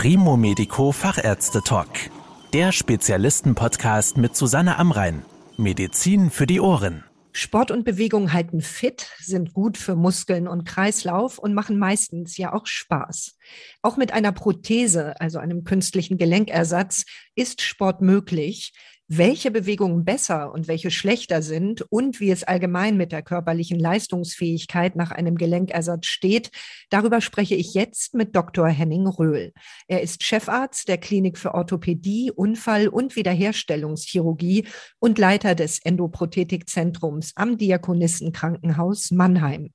Primo Medico Fachärzte Talk. Der Spezialisten-Podcast mit Susanne Amrein. Medizin für die Ohren. Sport und Bewegung halten fit, sind gut für Muskeln und Kreislauf und machen meistens ja auch Spaß. Auch mit einer Prothese, also einem künstlichen Gelenkersatz, ist Sport möglich welche Bewegungen besser und welche schlechter sind und wie es allgemein mit der körperlichen Leistungsfähigkeit nach einem Gelenkersatz steht, darüber spreche ich jetzt mit Dr. Henning Röhl. Er ist Chefarzt der Klinik für Orthopädie, Unfall- und Wiederherstellungschirurgie und Leiter des Endoprothetikzentrums am Diakonissenkrankenhaus Mannheim.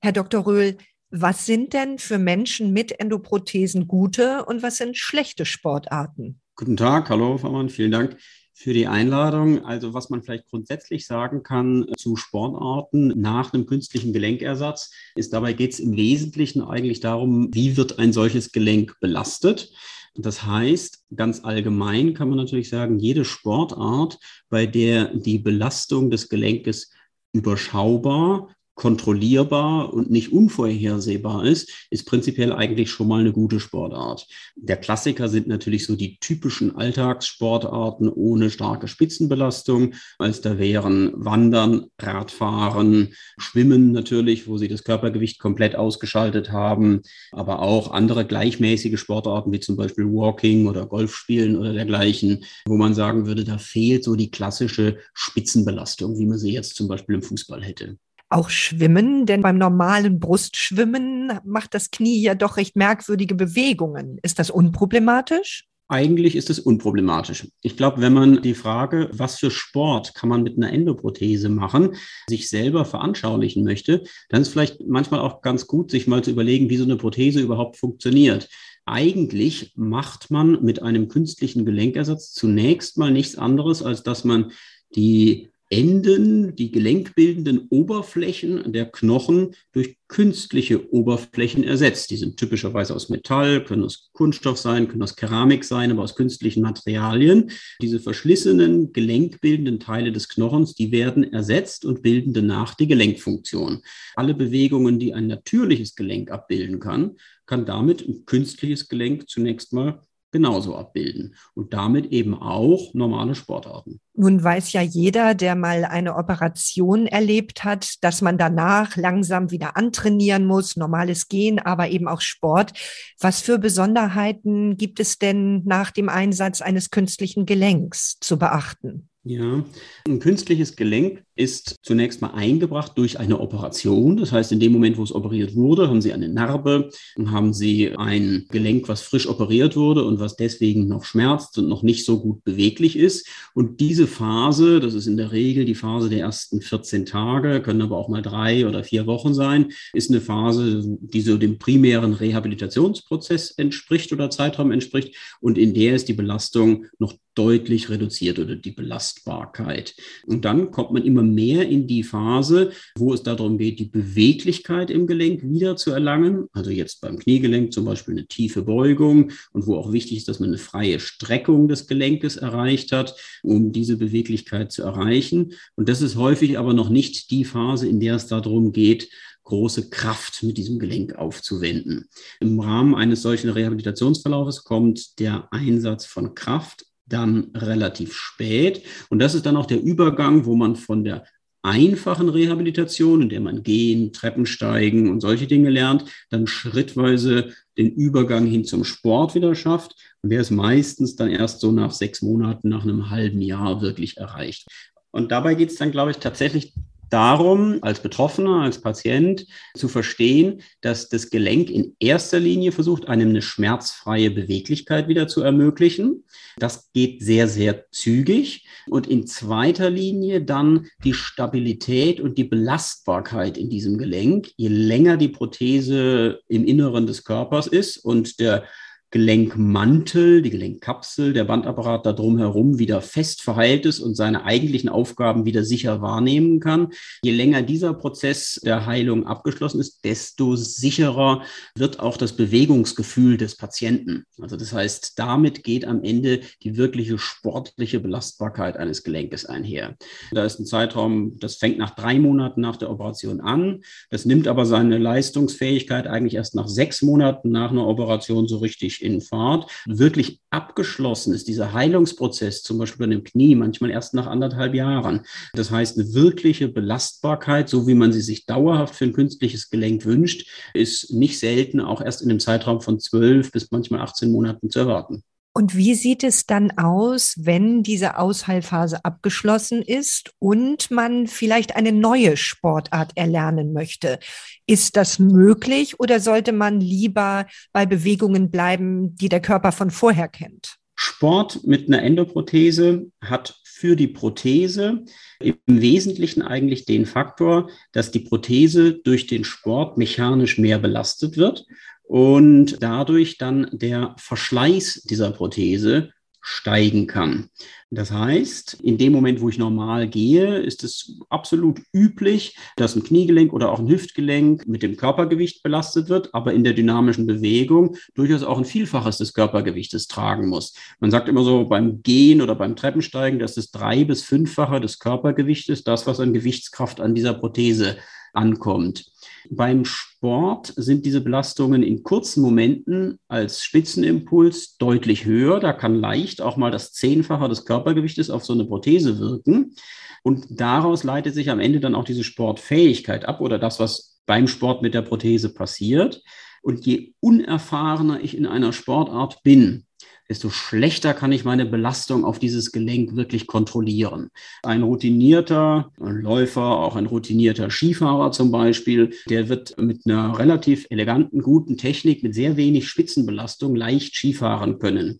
Herr Dr. Röhl, was sind denn für Menschen mit Endoprothesen gute und was sind schlechte Sportarten? Guten Tag, hallo Frau Mann, vielen Dank für die Einladung. Also was man vielleicht grundsätzlich sagen kann zu Sportarten nach einem künstlichen Gelenkersatz, ist dabei geht es im Wesentlichen eigentlich darum, wie wird ein solches Gelenk belastet. Das heißt, ganz allgemein kann man natürlich sagen, jede Sportart, bei der die Belastung des Gelenkes überschaubar kontrollierbar und nicht unvorhersehbar ist, ist prinzipiell eigentlich schon mal eine gute Sportart. Der Klassiker sind natürlich so die typischen Alltagssportarten ohne starke Spitzenbelastung, als da wären Wandern, Radfahren, Schwimmen natürlich, wo sie das Körpergewicht komplett ausgeschaltet haben, aber auch andere gleichmäßige Sportarten wie zum Beispiel Walking oder Golfspielen oder dergleichen, wo man sagen würde, da fehlt so die klassische Spitzenbelastung, wie man sie jetzt zum Beispiel im Fußball hätte auch schwimmen, denn beim normalen Brustschwimmen macht das Knie ja doch recht merkwürdige Bewegungen. Ist das unproblematisch? Eigentlich ist es unproblematisch. Ich glaube, wenn man die Frage, was für Sport kann man mit einer Endoprothese machen, sich selber veranschaulichen möchte, dann ist vielleicht manchmal auch ganz gut, sich mal zu überlegen, wie so eine Prothese überhaupt funktioniert. Eigentlich macht man mit einem künstlichen Gelenkersatz zunächst mal nichts anderes, als dass man die Enden, die gelenkbildenden Oberflächen der Knochen durch künstliche Oberflächen ersetzt. Die sind typischerweise aus Metall, können aus Kunststoff sein, können aus Keramik sein, aber aus künstlichen Materialien. Diese verschlissenen, gelenkbildenden Teile des Knochens, die werden ersetzt und bilden danach die Gelenkfunktion. Alle Bewegungen, die ein natürliches Gelenk abbilden kann, kann damit ein künstliches Gelenk zunächst mal genauso abbilden und damit eben auch normale Sportarten. Nun weiß ja jeder, der mal eine Operation erlebt hat, dass man danach langsam wieder antrainieren muss, normales Gehen, aber eben auch Sport. Was für Besonderheiten gibt es denn nach dem Einsatz eines künstlichen Gelenks zu beachten? Ja, ein künstliches Gelenk ist zunächst mal eingebracht durch eine Operation. Das heißt, in dem Moment, wo es operiert wurde, haben Sie eine Narbe, haben Sie ein Gelenk, was frisch operiert wurde und was deswegen noch schmerzt und noch nicht so gut beweglich ist. Und diese Phase, das ist in der Regel die Phase der ersten 14 Tage, können aber auch mal drei oder vier Wochen sein, ist eine Phase, die so dem primären Rehabilitationsprozess entspricht oder Zeitraum entspricht und in der ist die Belastung noch deutlich reduziert oder die Belastbarkeit. Und dann kommt man immer mehr in die Phase, wo es darum geht, die Beweglichkeit im Gelenk wieder zu erlangen. Also jetzt beim Kniegelenk zum Beispiel eine tiefe Beugung und wo auch wichtig ist, dass man eine freie Streckung des Gelenkes erreicht hat, um diese Beweglichkeit zu erreichen. Und das ist häufig aber noch nicht die Phase, in der es darum geht, große Kraft mit diesem Gelenk aufzuwenden. Im Rahmen eines solchen Rehabilitationsverlaufes kommt der Einsatz von Kraft dann relativ spät. Und das ist dann auch der Übergang, wo man von der einfachen Rehabilitation, in der man gehen, Treppen steigen und solche Dinge lernt, dann schrittweise den Übergang hin zum Sport wieder schafft. Und der ist meistens dann erst so nach sechs Monaten, nach einem halben Jahr wirklich erreicht. Und dabei geht es dann, glaube ich, tatsächlich darum, als Betroffener, als Patient zu verstehen, dass das Gelenk in erster Linie versucht, einem eine schmerzfreie Beweglichkeit wieder zu ermöglichen. Das geht sehr, sehr zügig. Und in zweiter Linie dann die Stabilität und die Belastbarkeit in diesem Gelenk. Je länger die Prothese im Inneren des Körpers ist und der Gelenkmantel, die Gelenkkapsel, der Bandapparat da drumherum wieder fest verheilt ist und seine eigentlichen Aufgaben wieder sicher wahrnehmen kann. Je länger dieser Prozess der Heilung abgeschlossen ist, desto sicherer wird auch das Bewegungsgefühl des Patienten. Also das heißt, damit geht am Ende die wirkliche sportliche Belastbarkeit eines Gelenkes einher. Da ist ein Zeitraum, das fängt nach drei Monaten nach der Operation an. Das nimmt aber seine Leistungsfähigkeit eigentlich erst nach sechs Monaten nach einer Operation so richtig Durchinfahrt. Wirklich abgeschlossen ist dieser Heilungsprozess, zum Beispiel bei einem Knie, manchmal erst nach anderthalb Jahren. Das heißt, eine wirkliche Belastbarkeit, so wie man sie sich dauerhaft für ein künstliches Gelenk wünscht, ist nicht selten auch erst in einem Zeitraum von zwölf bis manchmal 18 Monaten zu erwarten. Und wie sieht es dann aus, wenn diese Ausheilphase abgeschlossen ist und man vielleicht eine neue Sportart erlernen möchte? Ist das möglich oder sollte man lieber bei Bewegungen bleiben, die der Körper von vorher kennt? Sport mit einer Endoprothese hat für die Prothese im Wesentlichen eigentlich den Faktor, dass die Prothese durch den Sport mechanisch mehr belastet wird und dadurch dann der Verschleiß dieser Prothese steigen kann. Das heißt, in dem Moment, wo ich normal gehe, ist es absolut üblich, dass ein Kniegelenk oder auch ein Hüftgelenk mit dem Körpergewicht belastet wird, aber in der dynamischen Bewegung durchaus auch ein Vielfaches des Körpergewichtes tragen muss. Man sagt immer so beim Gehen oder beim Treppensteigen, dass es drei bis fünffache des Körpergewichtes, das, was an Gewichtskraft an dieser Prothese ankommt. Beim Sport sind diese Belastungen in kurzen Momenten als Spitzenimpuls deutlich höher. Da kann leicht auch mal das Zehnfache des Körpergewichtes auf so eine Prothese wirken. Und daraus leitet sich am Ende dann auch diese Sportfähigkeit ab oder das, was beim Sport mit der Prothese passiert. Und je unerfahrener ich in einer Sportart bin, desto schlechter kann ich meine Belastung auf dieses Gelenk wirklich kontrollieren. Ein routinierter Läufer, auch ein routinierter Skifahrer zum Beispiel, der wird mit einer relativ eleganten, guten Technik, mit sehr wenig Spitzenbelastung leicht Skifahren können.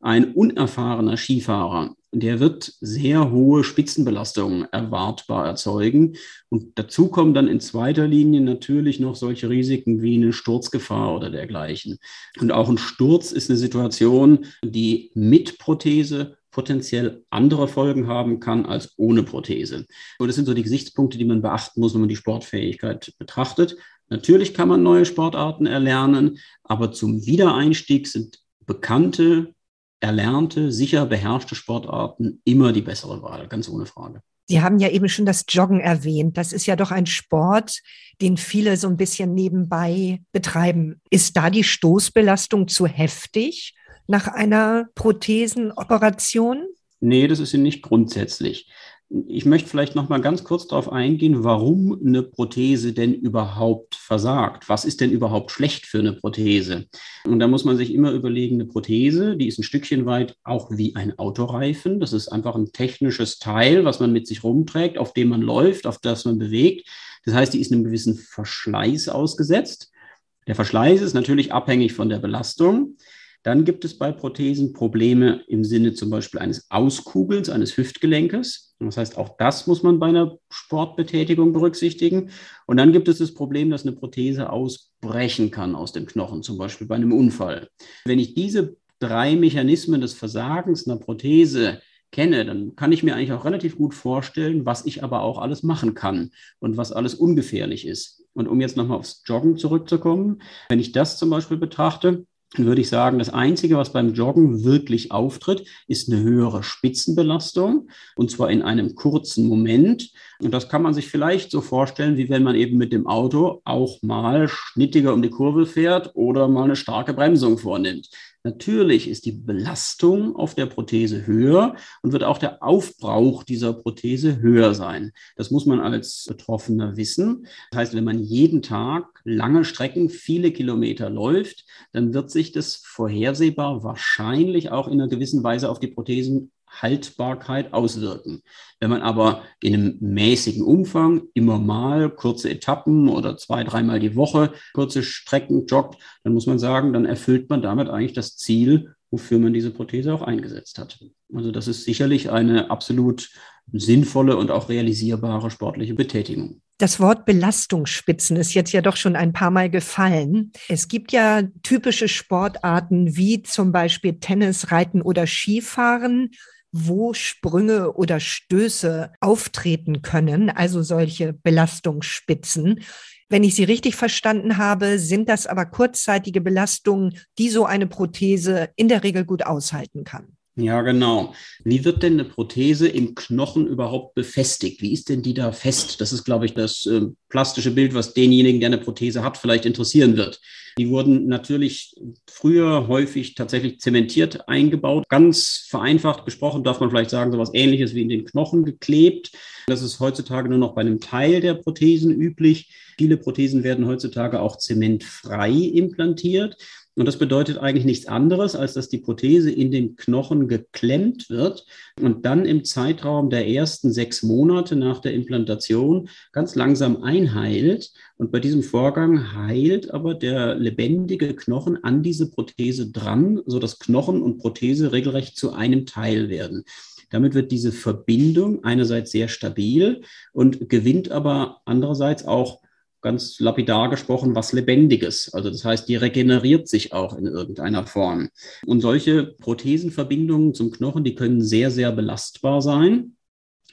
Ein unerfahrener Skifahrer, der wird sehr hohe Spitzenbelastungen erwartbar erzeugen. Und dazu kommen dann in zweiter Linie natürlich noch solche Risiken wie eine Sturzgefahr oder dergleichen. Und auch ein Sturz ist eine Situation, die mit Prothese potenziell andere Folgen haben kann als ohne Prothese. Und das sind so die Gesichtspunkte, die man beachten muss, wenn man die Sportfähigkeit betrachtet. Natürlich kann man neue Sportarten erlernen, aber zum Wiedereinstieg sind bekannte erlernte, sicher beherrschte Sportarten immer die bessere Wahl, ganz ohne Frage. Sie haben ja eben schon das Joggen erwähnt. Das ist ja doch ein Sport, den viele so ein bisschen nebenbei betreiben. Ist da die Stoßbelastung zu heftig nach einer Prothesenoperation? Nee, das ist sie nicht grundsätzlich. Ich möchte vielleicht noch mal ganz kurz darauf eingehen, warum eine Prothese denn überhaupt versagt. Was ist denn überhaupt schlecht für eine Prothese? Und da muss man sich immer überlegen, eine Prothese, die ist ein Stückchen weit auch wie ein Autoreifen. Das ist einfach ein technisches Teil, was man mit sich rumträgt, auf dem man läuft, auf das man bewegt. Das heißt, die ist einem gewissen Verschleiß ausgesetzt. Der Verschleiß ist natürlich abhängig von der Belastung. Dann gibt es bei Prothesen Probleme im Sinne zum Beispiel eines Auskugelns eines Hüftgelenkes. Das heißt, auch das muss man bei einer Sportbetätigung berücksichtigen. Und dann gibt es das Problem, dass eine Prothese ausbrechen kann aus dem Knochen, zum Beispiel bei einem Unfall. Wenn ich diese drei Mechanismen des Versagens einer Prothese kenne, dann kann ich mir eigentlich auch relativ gut vorstellen, was ich aber auch alles machen kann und was alles ungefährlich ist. Und um jetzt nochmal aufs Joggen zurückzukommen, wenn ich das zum Beispiel betrachte, würde ich sagen, das Einzige, was beim Joggen wirklich auftritt, ist eine höhere Spitzenbelastung und zwar in einem kurzen Moment. Und das kann man sich vielleicht so vorstellen, wie wenn man eben mit dem Auto auch mal schnittiger um die Kurve fährt oder mal eine starke Bremsung vornimmt. Natürlich ist die Belastung auf der Prothese höher und wird auch der Aufbrauch dieser Prothese höher sein. Das muss man als Betroffener wissen. Das heißt, wenn man jeden Tag lange Strecken, viele Kilometer läuft, dann wird sich das vorhersehbar wahrscheinlich auch in einer gewissen Weise auf die Prothesen Haltbarkeit auswirken. Wenn man aber in einem mäßigen Umfang immer mal kurze Etappen oder zwei, dreimal die Woche kurze Strecken joggt, dann muss man sagen, dann erfüllt man damit eigentlich das Ziel, wofür man diese Prothese auch eingesetzt hat. Also das ist sicherlich eine absolut sinnvolle und auch realisierbare sportliche Betätigung. Das Wort Belastungsspitzen ist jetzt ja doch schon ein paar Mal gefallen. Es gibt ja typische Sportarten wie zum Beispiel Tennis, Reiten oder Skifahren, wo Sprünge oder Stöße auftreten können, also solche Belastungsspitzen. Wenn ich Sie richtig verstanden habe, sind das aber kurzzeitige Belastungen, die so eine Prothese in der Regel gut aushalten kann. Ja, genau. Wie wird denn eine Prothese im Knochen überhaupt befestigt? Wie ist denn die da fest? Das ist, glaube ich, das äh, plastische Bild, was denjenigen, der eine Prothese hat, vielleicht interessieren wird. Die wurden natürlich früher häufig tatsächlich zementiert eingebaut. Ganz vereinfacht gesprochen darf man vielleicht sagen, so etwas ähnliches wie in den Knochen geklebt. Das ist heutzutage nur noch bei einem Teil der Prothesen üblich. Viele Prothesen werden heutzutage auch zementfrei implantiert. Und das bedeutet eigentlich nichts anderes, als dass die Prothese in den Knochen geklemmt wird und dann im Zeitraum der ersten sechs Monate nach der Implantation ganz langsam einheilt. Und bei diesem Vorgang heilt aber der lebendige Knochen an diese Prothese dran, sodass Knochen und Prothese regelrecht zu einem Teil werden. Damit wird diese Verbindung einerseits sehr stabil und gewinnt aber andererseits auch ganz lapidar gesprochen, was Lebendiges. Also das heißt, die regeneriert sich auch in irgendeiner Form. Und solche Prothesenverbindungen zum Knochen, die können sehr, sehr belastbar sein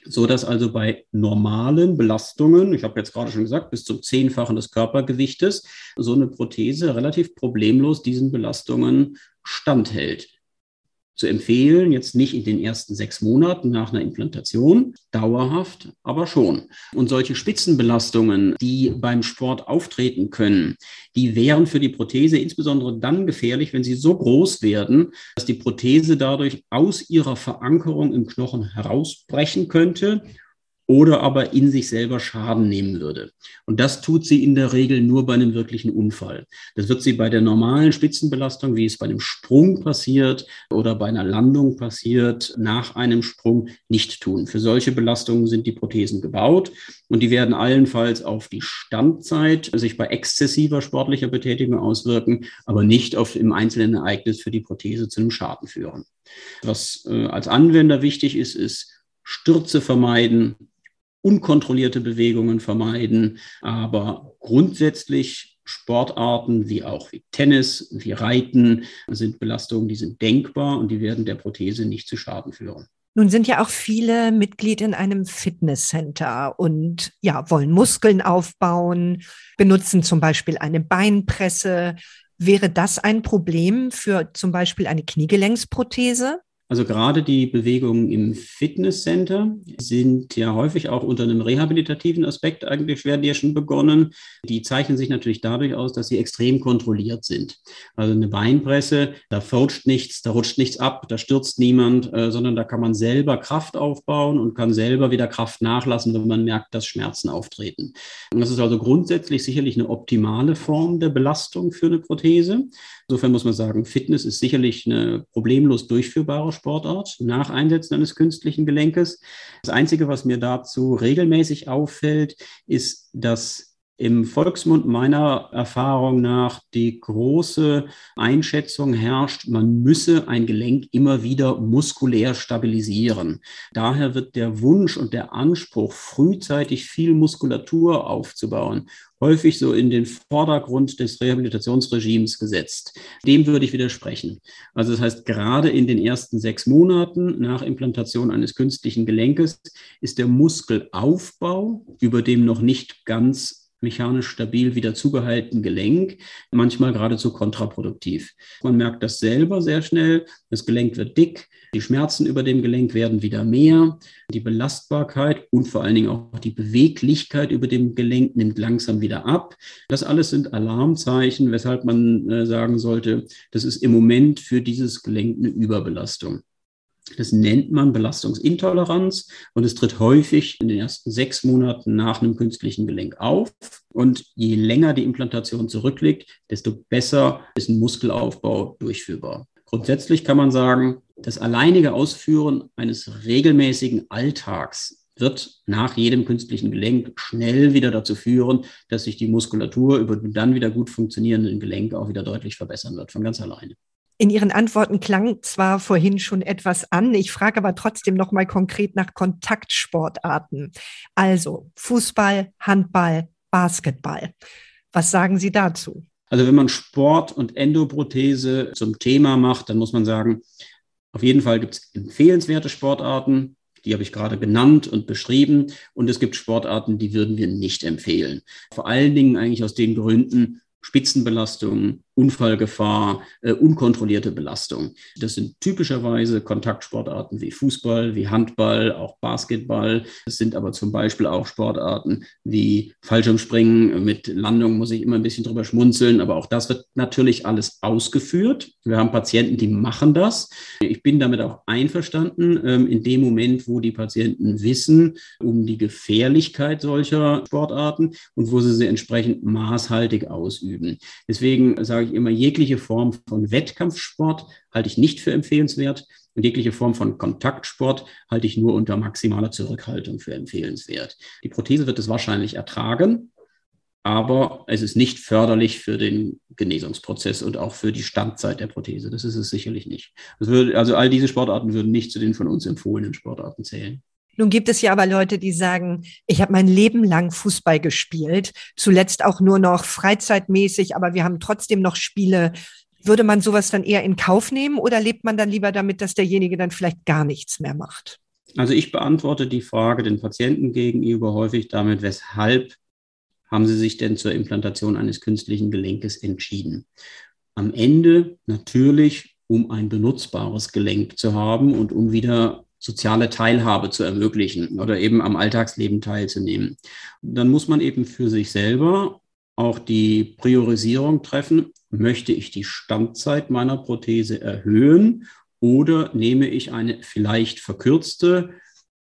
so dass also bei normalen Belastungen, ich habe jetzt gerade schon gesagt, bis zum Zehnfachen des Körpergewichtes, so eine Prothese relativ problemlos diesen Belastungen standhält zu empfehlen, jetzt nicht in den ersten sechs Monaten nach einer Implantation, dauerhaft, aber schon. Und solche Spitzenbelastungen, die beim Sport auftreten können, die wären für die Prothese insbesondere dann gefährlich, wenn sie so groß werden, dass die Prothese dadurch aus ihrer Verankerung im Knochen herausbrechen könnte oder aber in sich selber Schaden nehmen würde. Und das tut sie in der Regel nur bei einem wirklichen Unfall. Das wird sie bei der normalen Spitzenbelastung, wie es bei einem Sprung passiert oder bei einer Landung passiert, nach einem Sprung nicht tun. Für solche Belastungen sind die Prothesen gebaut und die werden allenfalls auf die Standzeit sich bei exzessiver sportlicher Betätigung auswirken, aber nicht auf im einzelnen Ereignis für die Prothese zu einem Schaden führen. Was äh, als Anwender wichtig ist, ist Stürze vermeiden, unkontrollierte Bewegungen vermeiden, aber grundsätzlich Sportarten wie auch wie Tennis, wie Reiten sind Belastungen, die sind denkbar und die werden der Prothese nicht zu Schaden führen. Nun sind ja auch viele Mitglied in einem Fitnesscenter und ja, wollen Muskeln aufbauen, benutzen zum Beispiel eine Beinpresse. Wäre das ein Problem für zum Beispiel eine Kniegelenksprothese? Also gerade die Bewegungen im Fitnesscenter sind ja häufig auch unter einem rehabilitativen Aspekt eigentlich werden ja schon begonnen. Die zeichnen sich natürlich dadurch aus, dass sie extrem kontrolliert sind. Also eine Beinpresse, da fautscht nichts, da rutscht nichts ab, da stürzt niemand, äh, sondern da kann man selber Kraft aufbauen und kann selber wieder Kraft nachlassen, wenn man merkt, dass Schmerzen auftreten. Und das ist also grundsätzlich sicherlich eine optimale Form der Belastung für eine Prothese. Insofern muss man sagen, Fitness ist sicherlich eine problemlos durchführbare Sportart nach Einsetzen eines künstlichen Gelenkes. Das Einzige, was mir dazu regelmäßig auffällt, ist, dass im Volksmund meiner Erfahrung nach die große Einschätzung herrscht, man müsse ein Gelenk immer wieder muskulär stabilisieren. Daher wird der Wunsch und der Anspruch, frühzeitig viel Muskulatur aufzubauen, häufig so in den Vordergrund des Rehabilitationsregimes gesetzt. Dem würde ich widersprechen. Also das heißt, gerade in den ersten sechs Monaten nach Implantation eines künstlichen Gelenkes ist der Muskelaufbau, über dem noch nicht ganz mechanisch stabil wieder zugehalten Gelenk, manchmal geradezu kontraproduktiv. Man merkt das selber sehr schnell. Das Gelenk wird dick, die Schmerzen über dem Gelenk werden wieder mehr, die Belastbarkeit und vor allen Dingen auch die Beweglichkeit über dem Gelenk nimmt langsam wieder ab. Das alles sind Alarmzeichen, weshalb man äh, sagen sollte, das ist im Moment für dieses Gelenk eine Überbelastung. Das nennt man Belastungsintoleranz und es tritt häufig in den ersten sechs Monaten nach einem künstlichen Gelenk auf. Und je länger die Implantation zurückliegt, desto besser ist ein Muskelaufbau durchführbar. Grundsätzlich kann man sagen, das alleinige Ausführen eines regelmäßigen Alltags wird nach jedem künstlichen Gelenk schnell wieder dazu führen, dass sich die Muskulatur über den dann wieder gut funktionierenden Gelenk auch wieder deutlich verbessern wird, von ganz alleine. In Ihren Antworten klang zwar vorhin schon etwas an, ich frage aber trotzdem noch mal konkret nach Kontaktsportarten. Also Fußball, Handball, Basketball. Was sagen Sie dazu? Also wenn man Sport und Endoprothese zum Thema macht, dann muss man sagen, auf jeden Fall gibt es empfehlenswerte Sportarten, die habe ich gerade genannt und beschrieben. Und es gibt Sportarten, die würden wir nicht empfehlen. Vor allen Dingen eigentlich aus den Gründen Spitzenbelastung, Unfallgefahr, äh, unkontrollierte Belastung. Das sind typischerweise Kontaktsportarten wie Fußball, wie Handball, auch Basketball. Es sind aber zum Beispiel auch Sportarten wie Fallschirmspringen. Mit Landung muss ich immer ein bisschen drüber schmunzeln, aber auch das wird natürlich alles ausgeführt. Wir haben Patienten, die machen das. Ich bin damit auch einverstanden, ähm, in dem Moment, wo die Patienten wissen um die Gefährlichkeit solcher Sportarten und wo sie sie entsprechend maßhaltig ausüben. Deswegen sage sage ich immer, jegliche Form von Wettkampfsport halte ich nicht für empfehlenswert und jegliche Form von Kontaktsport halte ich nur unter maximaler Zurückhaltung für empfehlenswert. Die Prothese wird es wahrscheinlich ertragen, aber es ist nicht förderlich für den Genesungsprozess und auch für die Standzeit der Prothese. Das ist es sicherlich nicht. Würde, also all diese Sportarten würden nicht zu den von uns empfohlenen Sportarten zählen. Nun gibt es ja aber Leute, die sagen, ich habe mein Leben lang Fußball gespielt, zuletzt auch nur noch freizeitmäßig, aber wir haben trotzdem noch Spiele. Würde man sowas dann eher in Kauf nehmen oder lebt man dann lieber damit, dass derjenige dann vielleicht gar nichts mehr macht? Also ich beantworte die Frage den Patienten gegenüber häufig damit, weshalb haben sie sich denn zur Implantation eines künstlichen Gelenkes entschieden? Am Ende natürlich, um ein benutzbares Gelenk zu haben und um wieder soziale Teilhabe zu ermöglichen oder eben am Alltagsleben teilzunehmen. Dann muss man eben für sich selber auch die Priorisierung treffen, möchte ich die Standzeit meiner Prothese erhöhen oder nehme ich eine vielleicht verkürzte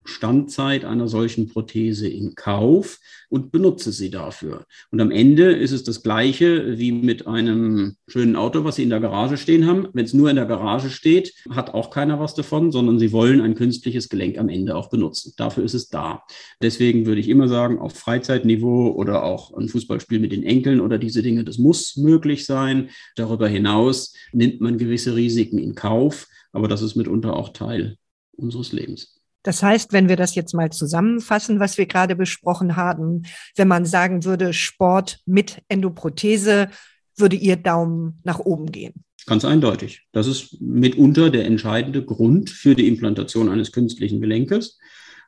Standzeit einer solchen Prothese in Kauf und benutze sie dafür. Und am Ende ist es das Gleiche wie mit einem schönen Auto, was Sie in der Garage stehen haben. Wenn es nur in der Garage steht, hat auch keiner was davon, sondern Sie wollen ein künstliches Gelenk am Ende auch benutzen. Dafür ist es da. Deswegen würde ich immer sagen, auf Freizeitniveau oder auch ein Fußballspiel mit den Enkeln oder diese Dinge, das muss möglich sein. Darüber hinaus nimmt man gewisse Risiken in Kauf, aber das ist mitunter auch Teil unseres Lebens. Das heißt, wenn wir das jetzt mal zusammenfassen, was wir gerade besprochen haben, wenn man sagen würde, Sport mit Endoprothese, würde Ihr Daumen nach oben gehen. Ganz eindeutig. Das ist mitunter der entscheidende Grund für die Implantation eines künstlichen Gelenkes.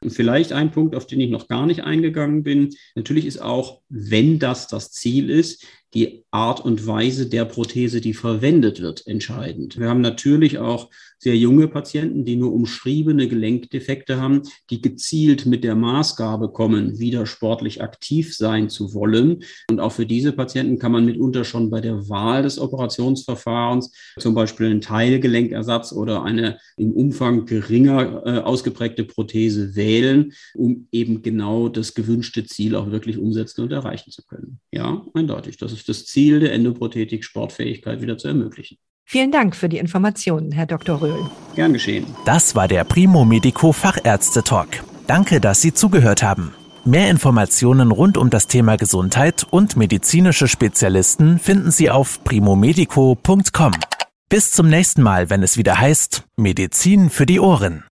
Und vielleicht ein Punkt, auf den ich noch gar nicht eingegangen bin. Natürlich ist auch, wenn das das Ziel ist, die Art und Weise der Prothese, die verwendet wird, entscheidend. Wir haben natürlich auch sehr junge Patienten, die nur umschriebene Gelenkdefekte haben, die gezielt mit der Maßgabe kommen, wieder sportlich aktiv sein zu wollen. Und auch für diese Patienten kann man mitunter schon bei der Wahl des Operationsverfahrens zum Beispiel einen Teilgelenkersatz oder eine im Umfang geringer äh, ausgeprägte Prothese wählen, um eben genau das gewünschte Ziel auch wirklich umsetzen und erreichen zu können. Ja, eindeutig. Das ist das Ziel der Endoprothetik, Sportfähigkeit wieder zu ermöglichen. Vielen Dank für die Informationen, Herr Dr. Röhl. Gern geschehen. Das war der Primo Medico Fachärzte Talk. Danke, dass Sie zugehört haben. Mehr Informationen rund um das Thema Gesundheit und medizinische Spezialisten finden Sie auf primomedico.com. Bis zum nächsten Mal, wenn es wieder heißt Medizin für die Ohren.